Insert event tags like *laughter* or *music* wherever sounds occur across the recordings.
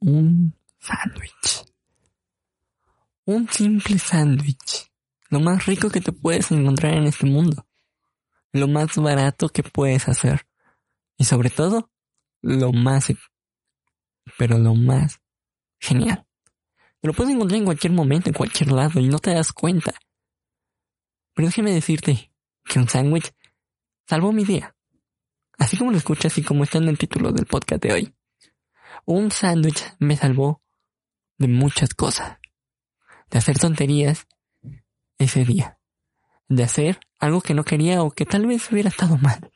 un sándwich. Un simple sándwich. Lo más rico que te puedes encontrar en este mundo. Lo más barato que puedes hacer. Y sobre todo, lo más... Pero lo más genial. Te lo puedes encontrar en cualquier momento, en cualquier lado, y no te das cuenta. Pero déjame decirte que un sándwich salvó mi día. Así como lo escuchas y como está en el título del podcast de hoy. Un sándwich me salvó de muchas cosas. De hacer tonterías ese día. De hacer algo que no quería o que tal vez hubiera estado mal.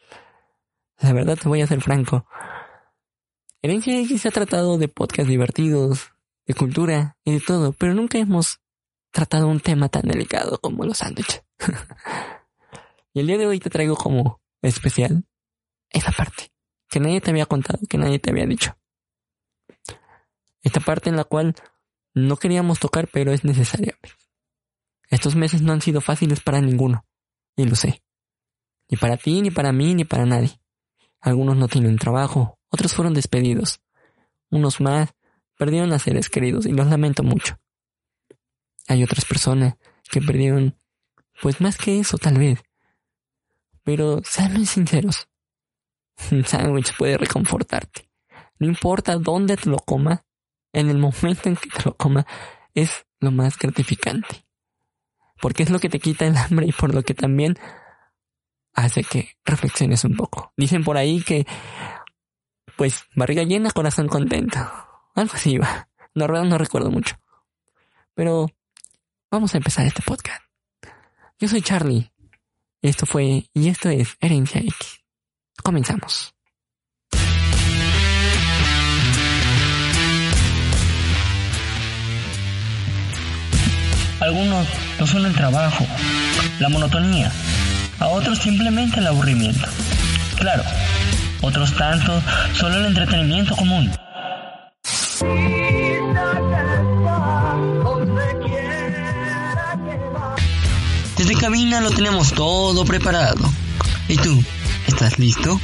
La verdad te voy a ser franco. Herencia X se ha tratado de podcasts divertidos, de cultura y de todo, pero nunca hemos tratado un tema tan delicado como los sándwiches. *laughs* y el día de hoy te traigo como especial esa parte que nadie te había contado, que nadie te había dicho. Esta parte en la cual no queríamos tocar, pero es necesaria. Estos meses no han sido fáciles para ninguno, y lo sé. Ni para ti, ni para mí, ni para nadie. Algunos no tienen trabajo, otros fueron despedidos. Unos más perdieron a seres queridos y los lamento mucho. Hay otras personas que perdieron, pues más que eso tal vez. Pero sean sinceros. *laughs* Un sándwich puede reconfortarte. No importa dónde te lo comas, en el momento en que te lo comas, es lo más gratificante. Porque es lo que te quita el hambre y por lo que también hace que reflexiones un poco. Dicen por ahí que, pues, barriga llena, corazón contento. Algo así va. No recuerdo mucho. Pero vamos a empezar este podcast. Yo soy Charlie. Esto fue, y esto es Herencia X. Comenzamos. Algunos no son el trabajo, la monotonía, a otros simplemente el aburrimiento. Claro, otros tanto solo el entretenimiento común. Desde cabina lo tenemos todo preparado. ¿Y tú? ¿Estás listo?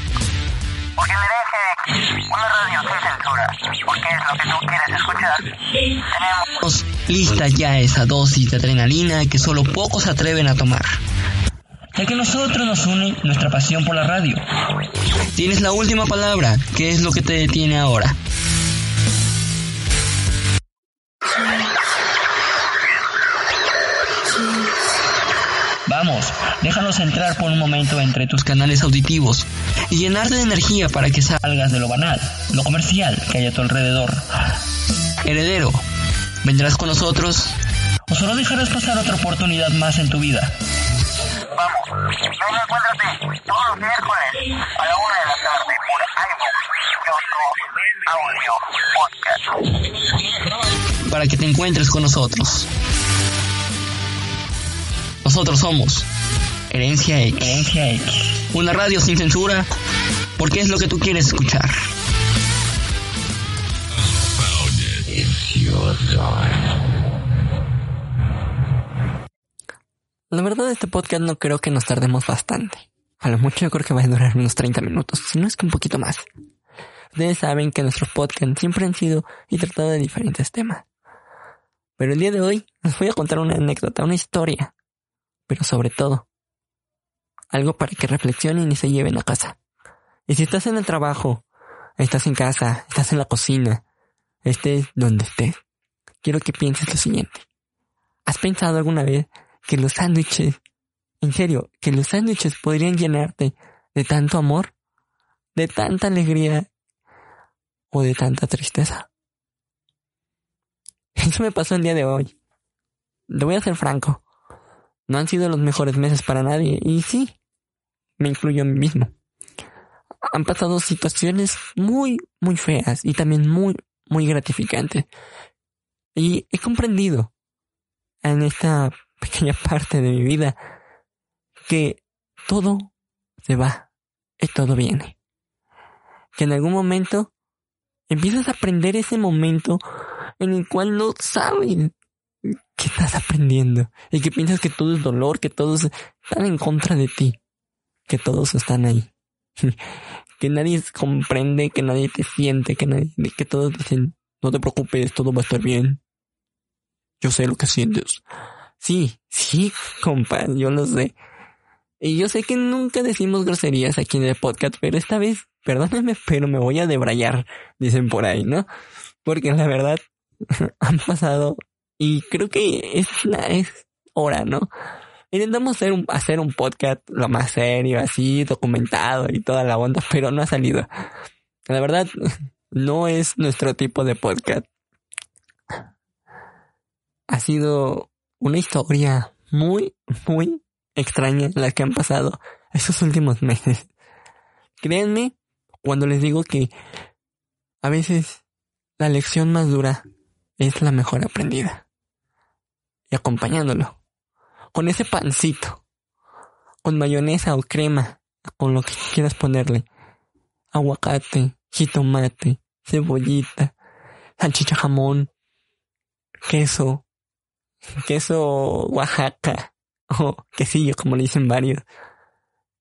Porque merece una radio sin censura, porque es lo que tú quieres escuchar. Tenemos lista ya esa dosis de adrenalina que solo pocos se atreven a tomar. Ya que nosotros nos une nuestra pasión por la radio. Tienes la última palabra, ¿qué es lo que te detiene ahora? Vamos, déjanos entrar por un momento entre tus canales auditivos y llenarte de energía para que salgas de lo banal, lo comercial que hay a tu alrededor. Heredero, ¿vendrás con nosotros? ¿O solo dejarás pasar otra oportunidad más en tu vida? Vamos, ven y encuéntrate todos los miércoles a la una de la tarde por iVoox, YouTube, Audio, Podcast. Para que te encuentres con nosotros. Nosotros somos Herencia X. Herencia X. Una radio sin censura, porque es lo que tú quieres escuchar. La verdad, este podcast no creo que nos tardemos bastante. A lo mucho yo creo que va a durar unos 30 minutos, si no es que un poquito más. Ustedes saben que nuestros podcasts siempre han sido y tratado de diferentes temas. Pero el día de hoy les voy a contar una anécdota, una historia. Pero sobre todo, algo para que reflexionen y se lleven a casa. Y si estás en el trabajo, estás en casa, estás en la cocina, estés donde estés, quiero que pienses lo siguiente. ¿Has pensado alguna vez que los sándwiches, en serio, que los sándwiches podrían llenarte de tanto amor, de tanta alegría o de tanta tristeza? *laughs* Eso me pasó el día de hoy. Le voy a ser franco. No han sido los mejores meses para nadie. Y sí, me incluyo a mí mismo. Han pasado situaciones muy, muy feas y también muy, muy gratificantes. Y he comprendido en esta *laughs* pequeña parte de mi vida que todo se va y todo viene. Que en algún momento empiezas a aprender ese momento en el cual no sabes qué estás aprendiendo y que piensas que todo es dolor, que todos están en contra de ti, que todos están ahí, *laughs* que nadie comprende, que nadie te siente, que nadie, que todos dicen no te preocupes, todo va a estar bien. Yo sé lo que sientes. Sí, sí, *laughs* compa, yo lo sé. Y yo sé que nunca decimos groserías aquí en el podcast, pero esta vez, perdóname, *laughs* pero me voy a debrayar, dicen por ahí, ¿no? Porque la verdad, *laughs* han pasado y creo que es, la, es hora, ¿no? Intentamos hacer un, hacer un podcast lo más serio, así, documentado y toda la onda, pero no ha salido. La verdad, no es nuestro tipo de podcast. Ha sido una historia muy, muy extraña la que han pasado estos últimos meses. Créanme cuando les digo que a veces la lección más dura es la mejor aprendida. Y acompañándolo con ese pancito, con mayonesa o crema, con lo que quieras ponerle, aguacate, jitomate, cebollita, salchicha jamón, queso, queso Oaxaca, *laughs* o quesillo, como le dicen varios,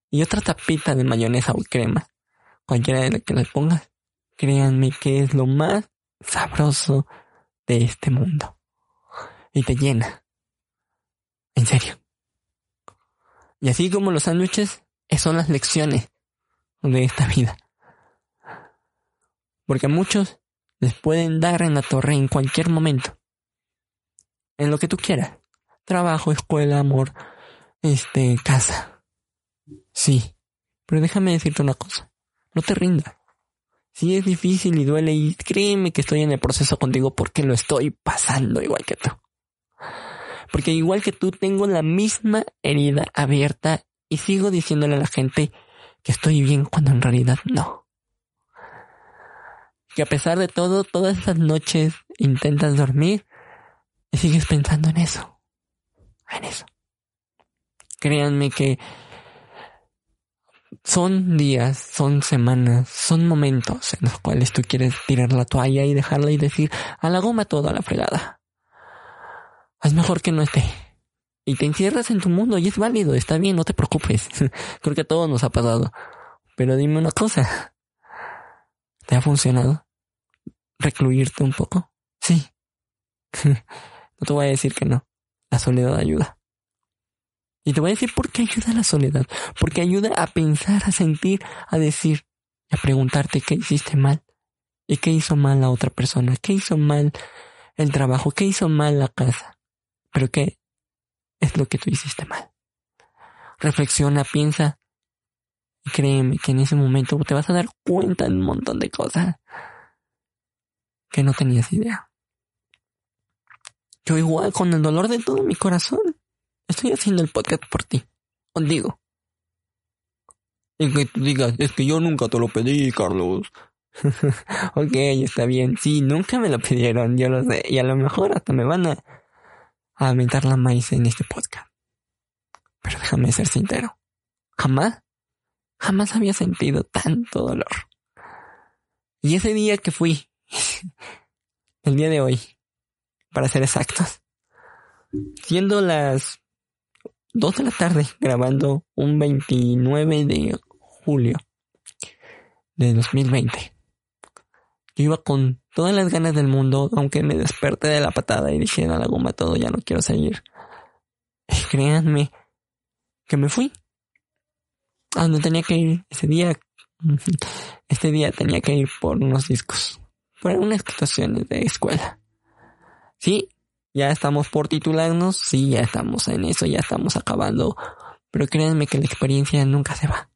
y otra tapita de mayonesa o crema, cualquiera de las que le pongas, créanme que es lo más sabroso de este mundo. Y te llena. En serio. Y así como los sándwiches, son las lecciones de esta vida. Porque a muchos les pueden dar en la torre en cualquier momento. En lo que tú quieras. Trabajo, escuela, amor, este, casa. Sí. Pero déjame decirte una cosa. No te rindas. Sí es difícil y duele y créeme que estoy en el proceso contigo porque lo estoy pasando igual que tú. Porque igual que tú tengo la misma herida abierta y sigo diciéndole a la gente que estoy bien cuando en realidad no. Que a pesar de todo, todas esas noches intentas dormir y sigues pensando en eso. En eso. Créanme que son días, son semanas, son momentos en los cuales tú quieres tirar la toalla y dejarla y decir a la goma toda la fregada. Es mejor que no esté. Y te encierras en tu mundo y es válido, está bien, no te preocupes. *laughs* Creo que a todos nos ha pasado. Pero dime una cosa. ¿Te ha funcionado? ¿Recluirte un poco? Sí. *laughs* no te voy a decir que no. La soledad ayuda. Y te voy a decir por qué ayuda la soledad. Porque ayuda a pensar, a sentir, a decir, a preguntarte qué hiciste mal. ¿Y qué hizo mal la otra persona? ¿Qué hizo mal el trabajo? ¿Qué hizo mal la casa? Pero qué es lo que tú hiciste mal. Reflexiona, piensa. Y créeme que en ese momento te vas a dar cuenta de un montón de cosas que no tenías idea. Yo igual, con el dolor de todo mi corazón, estoy haciendo el podcast por ti. Os digo. Y que tú digas, es que yo nunca te lo pedí, Carlos. *laughs* ok, está bien. Sí, nunca me lo pidieron, yo lo sé. Y a lo mejor hasta me van a a aventar la maíz en este podcast. Pero déjame ser sincero. Jamás, jamás había sentido tanto dolor. Y ese día que fui, *laughs* el día de hoy, para ser exactos, siendo las 2 de la tarde grabando un 29 de julio de 2020. Yo iba con todas las ganas del mundo, aunque me desperté de la patada y dije, a la goma todo, ya no quiero seguir. Y créanme que me fui. A donde tenía que ir ese día. Este día tenía que ir por unos discos. Por unas situaciones de escuela. Sí, ya estamos por titularnos. Sí, ya estamos en eso, ya estamos acabando. Pero créanme que la experiencia nunca se va.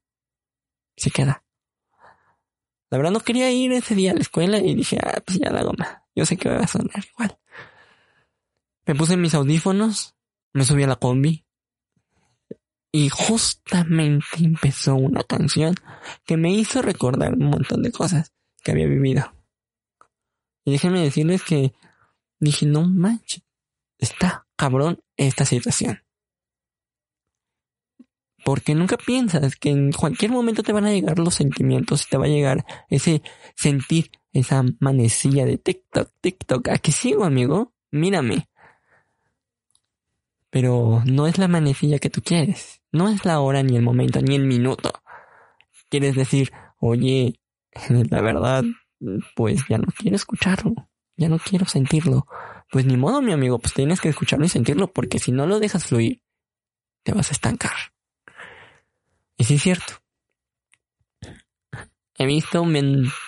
Se queda. La verdad no quería ir ese día a la escuela y dije, ah, pues ya la goma. Yo sé que va a sonar igual. Me puse mis audífonos, me subí a la combi y justamente empezó una canción que me hizo recordar un montón de cosas que había vivido. Y déjenme decirles que dije, no manches, está cabrón esta situación. Porque nunca piensas que en cualquier momento te van a llegar los sentimientos, te va a llegar ese sentir, esa manecilla de TikTok, TikTok. Aquí sigo, amigo. Mírame. Pero no es la manecilla que tú quieres. No es la hora, ni el momento, ni el minuto. Quieres decir, oye, la verdad, pues ya no quiero escucharlo. Ya no quiero sentirlo. Pues ni modo, mi amigo, pues tienes que escucharlo y sentirlo, porque si no lo dejas fluir, te vas a estancar. Y sí es cierto. He visto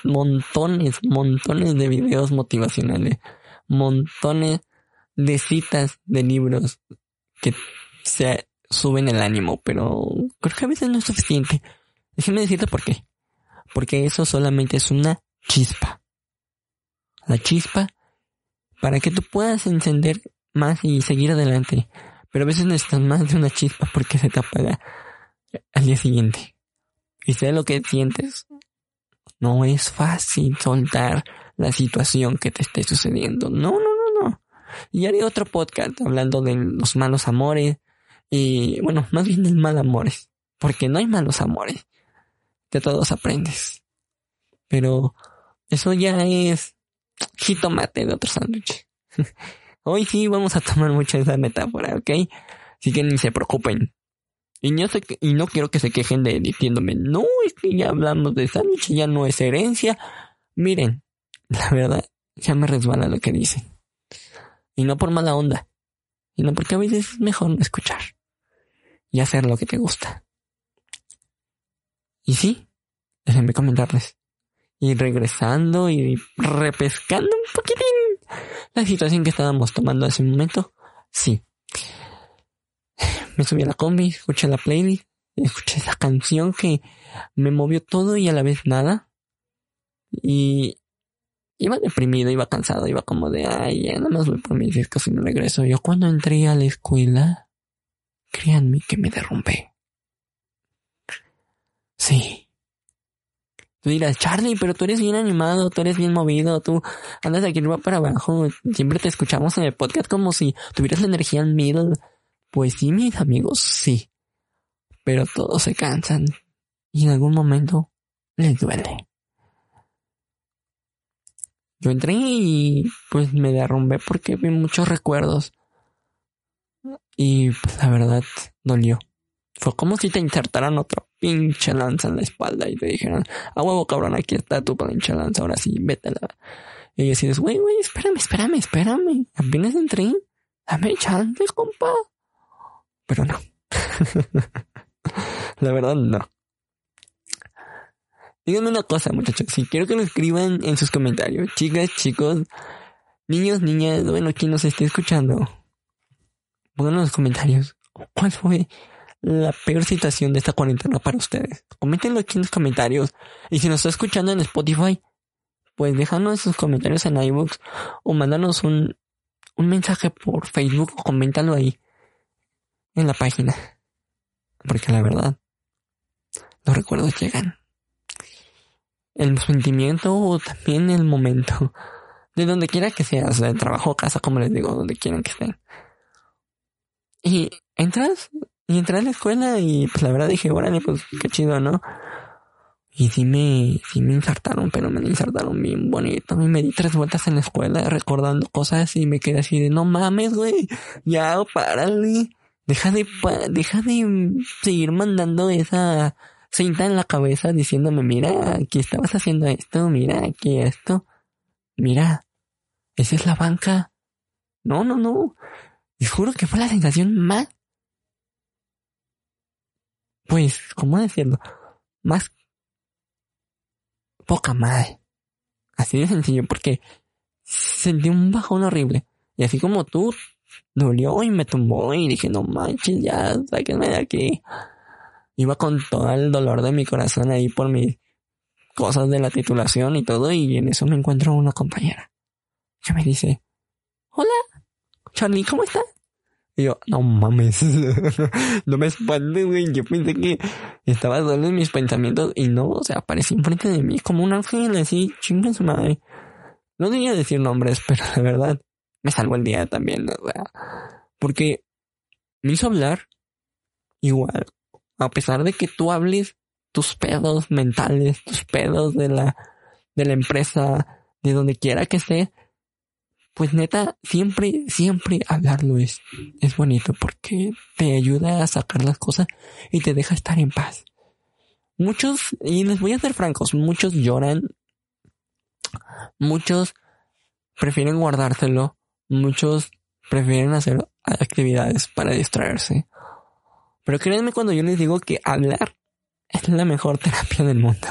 montones, montones de videos motivacionales, montones de citas de libros que se suben el ánimo, pero creo que a veces no es suficiente. Déjeme decirte por qué. Porque eso solamente es una chispa. La chispa para que tú puedas encender más y seguir adelante. Pero a veces necesitas más de una chispa porque se te apaga al día siguiente. Y sé lo que sientes. No es fácil soltar la situación que te esté sucediendo. No, no, no, no. Y haré otro podcast hablando de los malos amores. Y bueno, más bien del mal amores. Porque no hay malos amores. De todos aprendes. Pero eso ya es jitomate de otro sándwich. *laughs* Hoy sí vamos a tomar mucho esa metáfora, ¿ok? Así que ni se preocupen. Y no, sé, y no quiero que se quejen de diciéndome, no, es que ya hablamos de sándwich, ya no es herencia. Miren, la verdad, ya me resbala lo que dicen. Y no por mala onda, sino porque a veces es mejor no escuchar y hacer lo que te gusta. Y sí, déjenme comentarles. Y regresando y repescando un poquitín la situación que estábamos tomando hace un momento, sí. Me subí a la combi, escuché la playlist, escuché esa canción que me movió todo y a la vez nada. Y iba deprimido, iba cansado, iba como de, ay, ya nada más voy por mis discos y me regreso. Yo cuando entré a la escuela, créanme que me derrumbé. Sí. Tú dirás, Charlie, pero tú eres bien animado, tú eres bien movido, tú andas de aquí arriba para abajo, siempre te escuchamos en el podcast como si tuvieras la energía en middle. Pues sí, mis amigos, sí. Pero todos se cansan y en algún momento les duele. Yo entré y pues me derrumbé porque vi muchos recuerdos. Y pues la verdad dolió. Fue como si te insertaran otro pinche lanza en la espalda y te dijeran, a huevo cabrón, aquí está tu pinche lanza, ahora sí, vétela. Y decides, güey, güey, espérame, espérame, espérame, apenas entré, dame chance, compa. Pero no. *laughs* la verdad, no. Díganme una cosa, muchachos, si quiero que lo escriban en sus comentarios, chicas, chicos, niños, niñas, bueno, quien nos esté escuchando, pónganlo en los comentarios. ¿Cuál fue la peor situación de esta cuarentena para ustedes? Coméntenlo aquí en los comentarios. Y si nos está escuchando en Spotify, pues déjanos sus comentarios en iBooks o mándanos un, un mensaje por Facebook o coméntalo ahí en la página. Porque la verdad, los recuerdos llegan. El sentimiento o también el momento. De donde quiera que sea, de trabajo casa, como les digo, donde quieran que estén. Y entras y entré a la escuela y pues la verdad dije, órale, pues qué chido, ¿no? Y sí me, sí me insertaron, pero me insertaron bien bonito. Y me di tres vueltas en la escuela recordando cosas y me quedé así de, no mames, güey, ya, párale. Deja de, deja de seguir mandando esa cinta en la cabeza diciéndome, mira, aquí estabas haciendo esto, mira, aquí esto. Mira, esa es la banca. No, no, no. Y juro que fue la sensación más pues, ¿cómo decirlo? Más poca madre. Así de sencillo, porque sentí un bajón horrible. Y así como tú, dolió y me tumbó y dije, no manches, ya, sáquenme de aquí. Iba con todo el dolor de mi corazón ahí por mis cosas de la titulación y todo, y en eso me encuentro una compañera. Que me dice, hola, Charlie, ¿cómo estás? Y yo, no mames, *laughs* no me espantes, güey. Yo pensé que estaba solo en mis pensamientos y no, o sea, apareció enfrente de mí como un ángel así, chinga su madre. No debería decir nombres, *laughs* pero la verdad, me salvó el día también, o sea, porque me hizo hablar igual, a pesar de que tú hables tus pedos mentales, tus pedos de la, de la empresa, de donde quiera que esté, pues neta, siempre, siempre hablarlo es, es bonito porque te ayuda a sacar las cosas y te deja estar en paz. Muchos, y les voy a ser francos, muchos lloran, muchos prefieren guardárselo. Muchos prefieren hacer actividades para distraerse. Pero créanme cuando yo les digo que hablar es la mejor *laughs* terapia del mundo.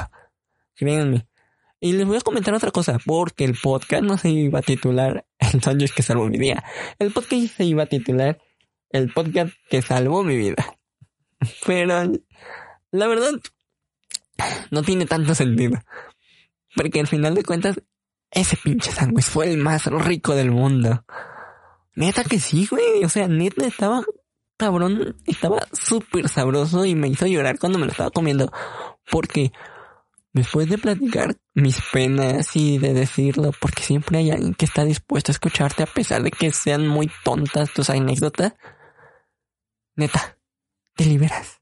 Créanme. Y les voy a comentar otra cosa, porque el podcast no se iba a titular *laughs* El sándwich que salvó mi día. El podcast se iba a titular El podcast que salvó mi vida. *laughs* Pero la verdad no tiene tanto sentido. Porque al final de cuentas, ese pinche sándwich fue el más rico del mundo. Neta que sí, güey. O sea, neta estaba cabrón, estaba súper sabroso y me hizo llorar cuando me lo estaba comiendo. Porque después de platicar mis penas y de decirlo, porque siempre hay alguien que está dispuesto a escucharte a pesar de que sean muy tontas tus anécdotas, neta, te liberas.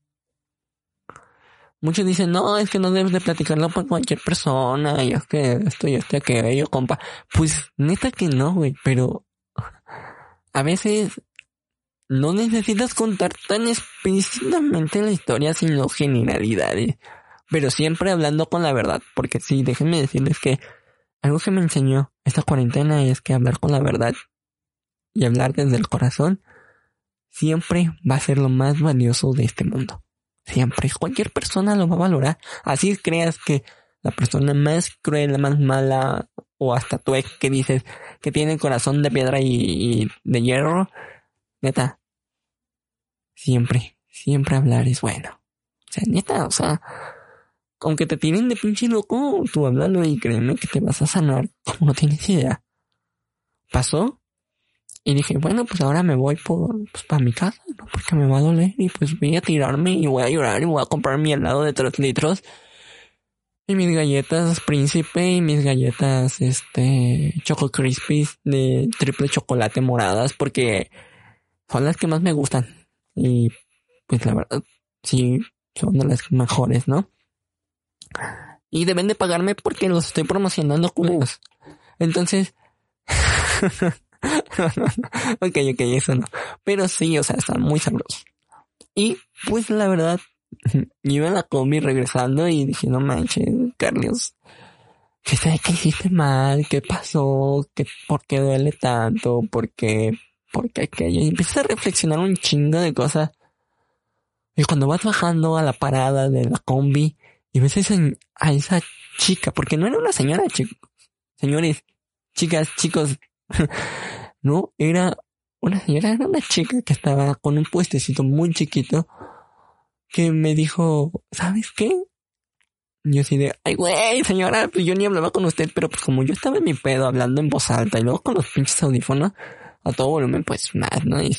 Muchos dicen, no, es que no debes de platicarlo con cualquier persona, y es que esto y esto aquello, compa. Pues neta que no, güey, pero a veces no necesitas contar tan explícitamente la historia, sino generalidades. Pero siempre hablando con la verdad, porque sí, déjenme decirles que algo que me enseñó esta cuarentena es que hablar con la verdad y hablar desde el corazón siempre va a ser lo más valioso de este mundo. Siempre. Cualquier persona lo va a valorar. Así creas que la persona más cruel, la más mala, o hasta tu ex que dices que tiene el corazón de piedra y, de hierro, neta, siempre, siempre hablar es bueno. O sea, neta, o sea, aunque te tienen de pinche loco, tú háblalo y créeme que te vas a sanar como no tienes idea. Pasó y dije, bueno, pues ahora me voy por, pues, para mi casa, ¿no? Porque me va a doler y pues voy a tirarme y voy a llorar y voy a comprar mi helado de 3 litros y mis galletas príncipe y mis galletas, este, choco crispies de triple chocolate moradas porque son las que más me gustan. Y pues la verdad, sí, son de las mejores, ¿no? Y deben de pagarme porque los estoy promocionando culos. Entonces, *laughs* ok, ok, eso no. Pero sí, o sea, están muy sabrosos. Y pues la verdad, *laughs* iba en la combi regresando y dije, no manches, Carlos, ¿qué, qué hiciste mal? ¿Qué pasó? ¿Qué, ¿Por qué duele tanto? ¿Por qué? ¿Por qué aquello? Y empiezas a reflexionar un chingo de cosas. Y cuando vas bajando a la parada de la combi y ves a esa, a esa chica, porque no era una señora, chicos, señores, chicas, chicos, *laughs* no, era una señora, era una chica que estaba con un puestecito muy chiquito que me dijo, ¿sabes qué? yo así de, ay, güey, señora, pues yo ni hablaba con usted, pero pues como yo estaba en mi pedo hablando en voz alta y luego con los pinches audífonos a todo volumen, pues más, ¿no? Y,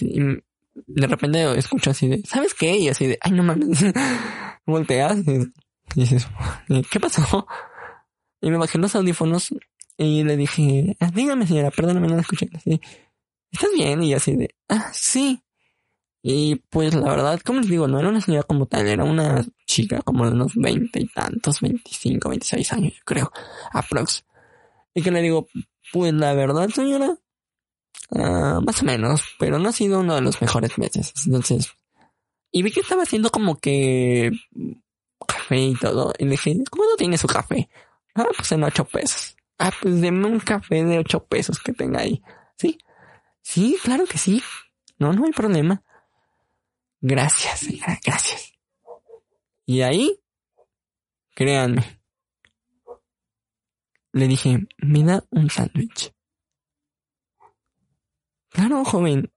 de repente escucho así de, ¿sabes qué? Y así de, ay, no mames, *laughs* volteas dices, ¿qué pasó? Y me bajé los audífonos y le dije, ah, dígame señora, perdóname, no la escuché. ¿Estás bien? Y así de, ah, sí. Y pues la verdad, como les digo, no era una señora como tal, era una chica como de unos veinte y tantos, veinticinco, veintiséis años, yo creo, aprox. Y que le digo, pues la verdad, señora, uh, más o menos, pero no ha sido uno de los mejores meses. Entonces, y vi que estaba haciendo como que café y todo. Y le dije, ¿cómo no tiene su café? Ah, pues en ocho pesos. Ah, pues deme un café de ocho pesos que tenga ahí. ¿Sí? Sí, claro que sí. No, no hay problema. Gracias, señora, gracias. Y ahí, créanme, le dije, me da un sándwich. Claro, joven.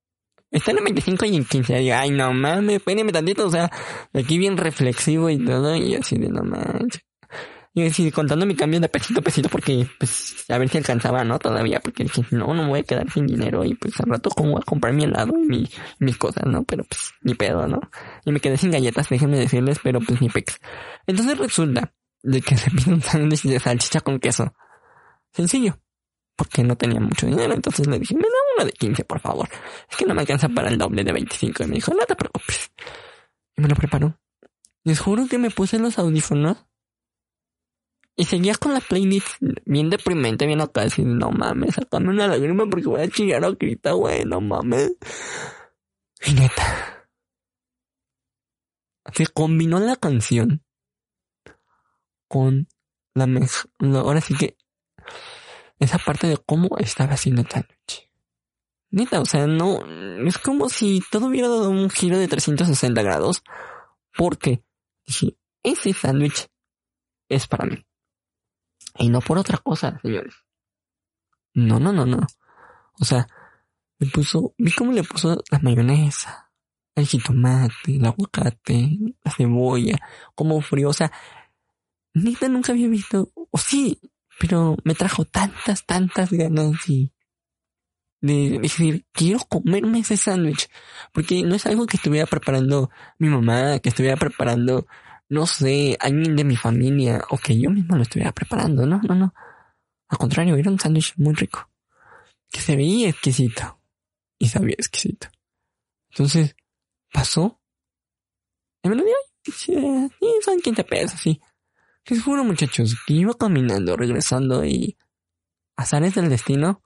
Está en el 25 y en 15. Y, ay, no mames, espérenme tantito. O sea, aquí bien reflexivo y todo. Y así de no manches. Y así contando mi cambio de pesito a pesito porque, pues, a ver si alcanzaba, ¿no? Todavía, porque dije, no, no me voy a quedar sin dinero y pues al rato como a comprar mi helado y mi, mis cosas, ¿no? Pero pues, ni pedo, ¿no? Y me quedé sin galletas, déjenme decirles, pero pues ni pex. Entonces resulta de que se pide un sándwich de salchicha con queso. Sencillo. Porque no tenía mucho dinero, entonces le dije, me da uno de 15, por favor. Es que no me alcanza para el doble de 25. Y me dijo, no te preocupes. Y me lo preparó. Les juro que me puse los audífonos y seguía con la playlist bien deprimente, bien acá, así, no mames, sacame una lágrima porque voy a chillar ahorita, güey, no mames. Y neta. Se combinó la canción con la mejor, ahora sí que, esa parte de cómo estaba haciendo el sándwich. Neta, o sea, no, es como si todo hubiera dado un giro de 360 grados, porque dije, ese sándwich es para mí. Y no por otra cosa, señores. No, no, no, no. O sea, le puso, vi cómo le puso la mayonesa, el jitomate, el aguacate, la cebolla, como frío. O sea, neta nunca había visto, o sí, pero me trajo tantas, tantas ganas y de decir, quiero comerme ese sándwich. Porque no es algo que estuviera preparando mi mamá, que estuviera preparando, no sé, alguien de mi familia, o que yo mismo lo estuviera preparando. No, no, no. Al contrario, era un sándwich muy rico. Que se veía exquisito. Y sabía exquisito. Entonces, pasó. Y me lo dio. Y son 15 pesos, sí. Les juro, muchachos, que iba caminando, regresando y... Azares del destino.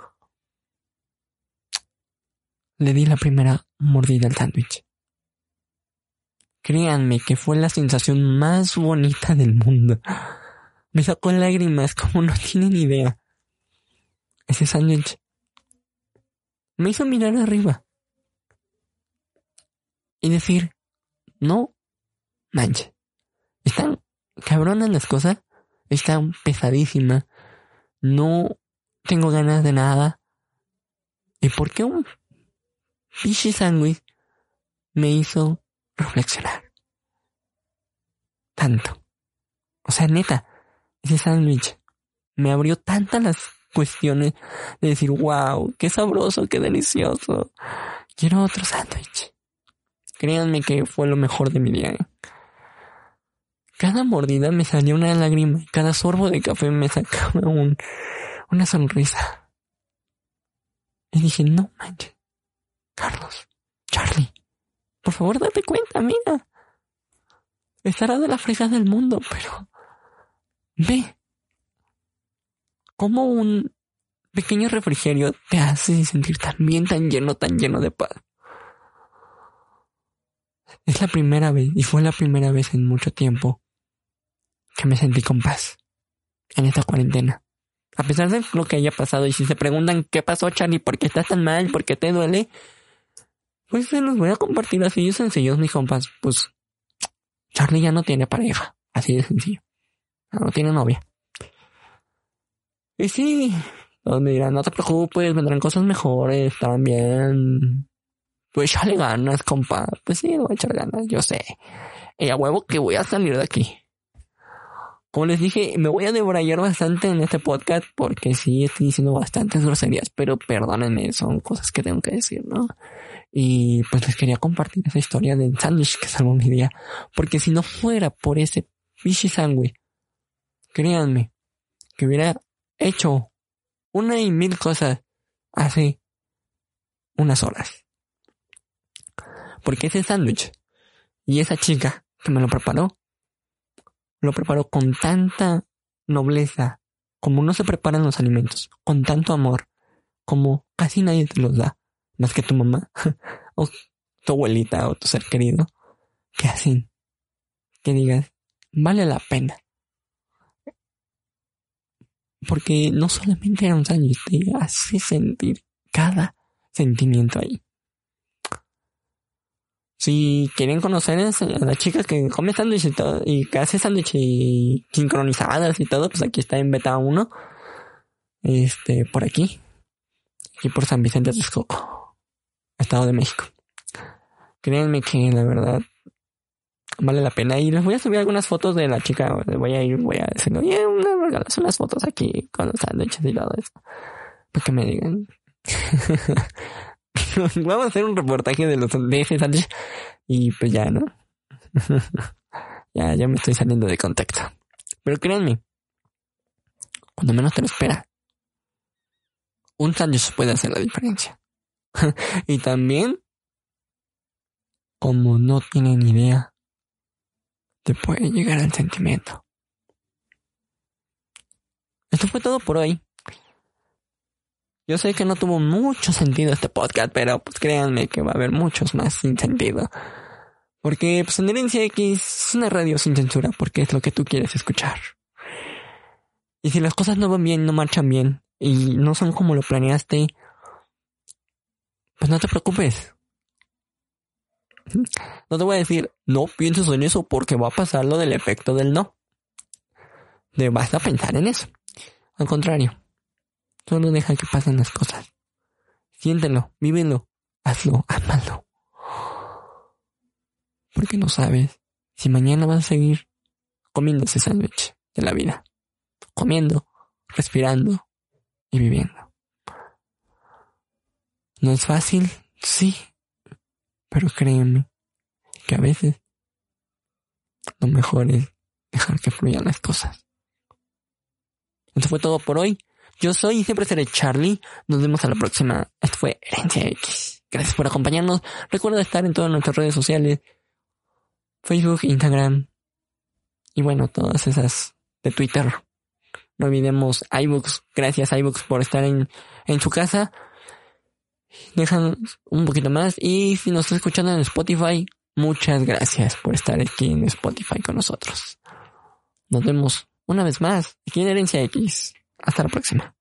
Le di la primera mordida al sándwich. Créanme que fue la sensación más bonita del mundo. Me sacó lágrimas como no tienen idea. Ese sándwich me hizo mirar arriba y decir, no manches, están cabronas las cosas, están pesadísimas, no tengo ganas de nada. ¿Y por qué un fishy sándwich me hizo reflexionar? Tanto. O sea, neta, ese sándwich me abrió tantas las cuestiones de decir, wow, qué sabroso, qué delicioso. Quiero otro sándwich. Créanme que fue lo mejor de mi día. Cada mordida me salía una lágrima y cada sorbo de café me sacaba un, una sonrisa. Y dije, no manches. Carlos, Charlie, por favor date cuenta, mira. Estará de la fregada del mundo, pero ve cómo un pequeño refrigerio te hace sentir tan bien, tan lleno, tan lleno de paz. Es la primera vez, y fue la primera vez en mucho tiempo, que me sentí con en esta cuarentena. A pesar de lo que haya pasado, y si se preguntan qué pasó, Charlie, por qué estás tan mal, por qué te duele, pues se los voy a compartir así sencillos, mis compas. Pues Charlie ya no tiene pareja, así de sencillo. No tiene novia. Y sí, me dirán, no te preocupes, vendrán cosas mejores, estaban bien. Pues echarle ganas, compa. Pues sí, voy a echar ganas, yo sé. Y a huevo que voy a salir de aquí. Como les dije, me voy a debrayar bastante en este podcast porque sí estoy diciendo bastantes groserías, pero perdónenme, son cosas que tengo que decir, ¿no? Y pues les quería compartir esa historia del sándwich que salvó mi día. Porque si no fuera por ese fishy sándwich, créanme, que hubiera hecho una y mil cosas hace unas horas. Porque ese sándwich y esa chica que me lo preparó, lo preparó con tanta nobleza, como no se preparan los alimentos, con tanto amor, como casi nadie te los da, más que tu mamá, *laughs* o tu abuelita, o tu ser querido, que hacen que digas, vale la pena. Porque no solamente era un sándwich, te hace sentir cada sentimiento ahí. Si quieren conocer a la chica que come sándwiches y todo, y que hace sándwiches sincronizadas y todo, pues aquí está en beta 1. Este, por aquí. Aquí por San Vicente Texcoco. Estado de México. Créanme que la verdad vale la pena. Y les voy a subir algunas fotos de la chica. Voy a ir, voy a decirle, oye, regalas unas fotos aquí con los sándwiches y todo eso. Para que me digan. *laughs* *laughs* Vamos a hacer un reportaje de los sándwich. Y pues ya, ¿no? *laughs* ya, ya me estoy saliendo de contexto. Pero créanme, cuando menos te lo espera, un sándwich puede hacer la diferencia. *laughs* y también, como no tienen idea, te puede llegar al sentimiento. Esto fue todo por hoy. Yo sé que no tuvo mucho sentido este podcast, pero pues créanme que va a haber muchos más sin sentido. Porque pues en Herencia X es una radio sin censura porque es lo que tú quieres escuchar. Y si las cosas no van bien, no marchan bien, y no son como lo planeaste, pues no te preocupes. No te voy a decir, no pienses en eso porque va a pasar lo del efecto del no. De vas a pensar en eso. Al contrario, solo deja que pasen las cosas. Siéntelo, vívelo, hazlo, ámalo. Porque no sabes si mañana vas a seguir comiendo ese sándwich de la vida. Comiendo, respirando y viviendo. ¿No es fácil? Sí. Pero créeme que a veces lo mejor es dejar que fluyan las cosas. Esto fue todo por hoy. Yo soy y siempre seré Charlie. Nos vemos a la próxima. Esto fue Herencia X. Gracias por acompañarnos. Recuerda estar en todas nuestras redes sociales. Facebook, Instagram. Y bueno, todas esas de Twitter. No olvidemos iBooks. Gracias iBooks por estar en, en su casa. Dejan un poquito más. Y si nos está escuchando en Spotify, muchas gracias por estar aquí en Spotify con nosotros. Nos vemos una vez más aquí en Herencia X. Hasta la próxima.